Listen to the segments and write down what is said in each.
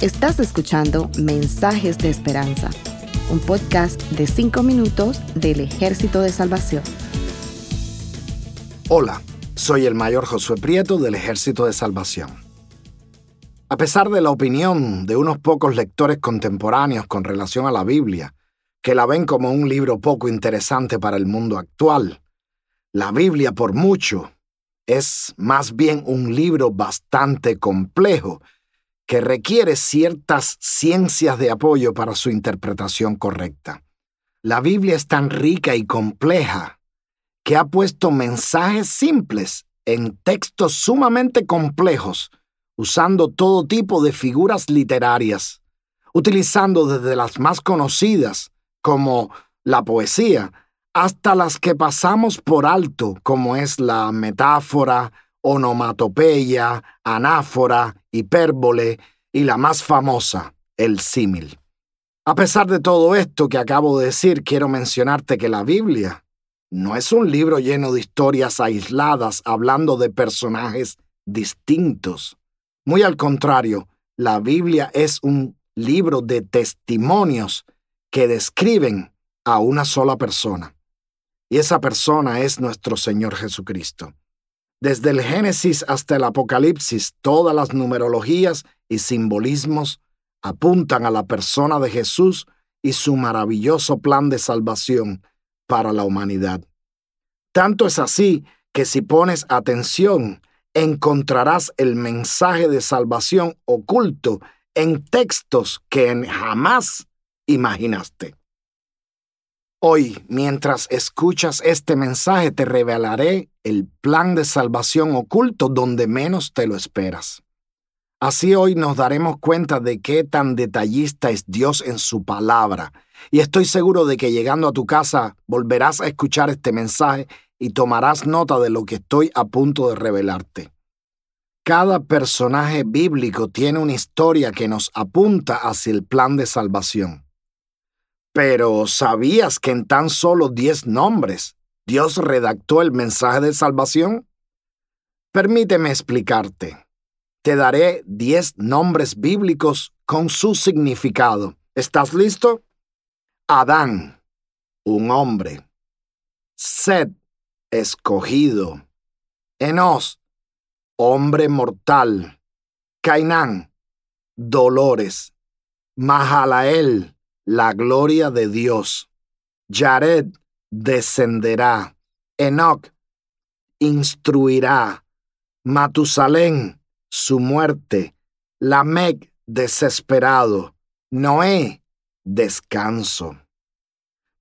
Estás escuchando Mensajes de Esperanza, un podcast de 5 minutos del Ejército de Salvación. Hola, soy el mayor Josué Prieto del Ejército de Salvación. A pesar de la opinión de unos pocos lectores contemporáneos con relación a la Biblia, que la ven como un libro poco interesante para el mundo actual, la Biblia por mucho es más bien un libro bastante complejo que requiere ciertas ciencias de apoyo para su interpretación correcta. La Biblia es tan rica y compleja que ha puesto mensajes simples en textos sumamente complejos, usando todo tipo de figuras literarias, utilizando desde las más conocidas, como la poesía, hasta las que pasamos por alto, como es la metáfora, onomatopeya, anáfora, hipérbole y la más famosa, el símil. A pesar de todo esto que acabo de decir, quiero mencionarte que la Biblia no es un libro lleno de historias aisladas hablando de personajes distintos. Muy al contrario, la Biblia es un libro de testimonios que describen a una sola persona. Y esa persona es nuestro Señor Jesucristo. Desde el Génesis hasta el Apocalipsis, todas las numerologías y simbolismos apuntan a la persona de Jesús y su maravilloso plan de salvación para la humanidad. Tanto es así que si pones atención, encontrarás el mensaje de salvación oculto en textos que jamás imaginaste. Hoy, mientras escuchas este mensaje, te revelaré el plan de salvación oculto donde menos te lo esperas. Así hoy nos daremos cuenta de qué tan detallista es Dios en su palabra, y estoy seguro de que llegando a tu casa volverás a escuchar este mensaje y tomarás nota de lo que estoy a punto de revelarte. Cada personaje bíblico tiene una historia que nos apunta hacia el plan de salvación. Pero ¿sabías que en tan solo diez nombres Dios redactó el mensaje de salvación? Permíteme explicarte. Te daré diez nombres bíblicos con su significado. ¿Estás listo? Adán, un hombre. Sed, escogido. Enos, hombre mortal. Cainán, dolores. Mahalael, la gloria de Dios. Jared descenderá. Enoch instruirá. Matusalén, su muerte. Lamec, desesperado. Noé, descanso.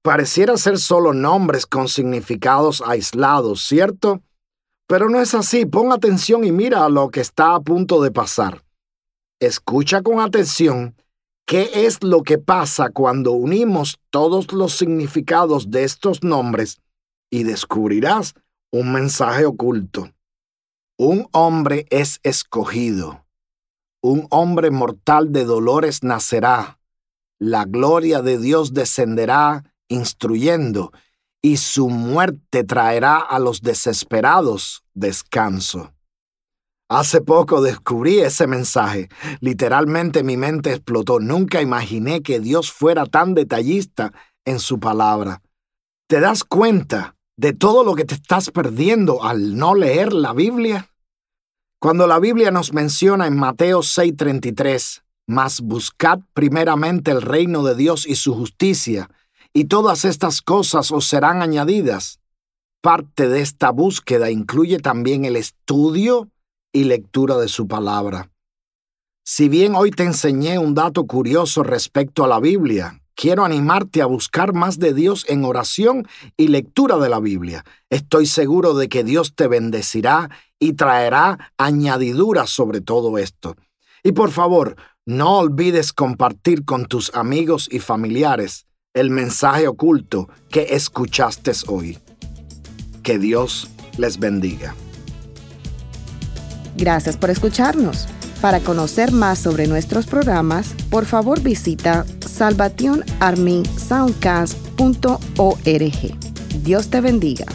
Pareciera ser solo nombres con significados aislados, ¿cierto? Pero no es así. Pon atención y mira a lo que está a punto de pasar. Escucha con atención ¿Qué es lo que pasa cuando unimos todos los significados de estos nombres y descubrirás un mensaje oculto? Un hombre es escogido. Un hombre mortal de dolores nacerá. La gloria de Dios descenderá instruyendo, y su muerte traerá a los desesperados descanso. Hace poco descubrí ese mensaje. Literalmente mi mente explotó. Nunca imaginé que Dios fuera tan detallista en su palabra. ¿Te das cuenta de todo lo que te estás perdiendo al no leer la Biblia? Cuando la Biblia nos menciona en Mateo 6:33, mas buscad primeramente el reino de Dios y su justicia, y todas estas cosas os serán añadidas. Parte de esta búsqueda incluye también el estudio y lectura de su palabra. Si bien hoy te enseñé un dato curioso respecto a la Biblia, quiero animarte a buscar más de Dios en oración y lectura de la Biblia. Estoy seguro de que Dios te bendecirá y traerá añadiduras sobre todo esto. Y por favor, no olvides compartir con tus amigos y familiares el mensaje oculto que escuchaste hoy. Que Dios les bendiga. Gracias por escucharnos. Para conocer más sobre nuestros programas, por favor visita salvationarmysoundcast.org. Dios te bendiga.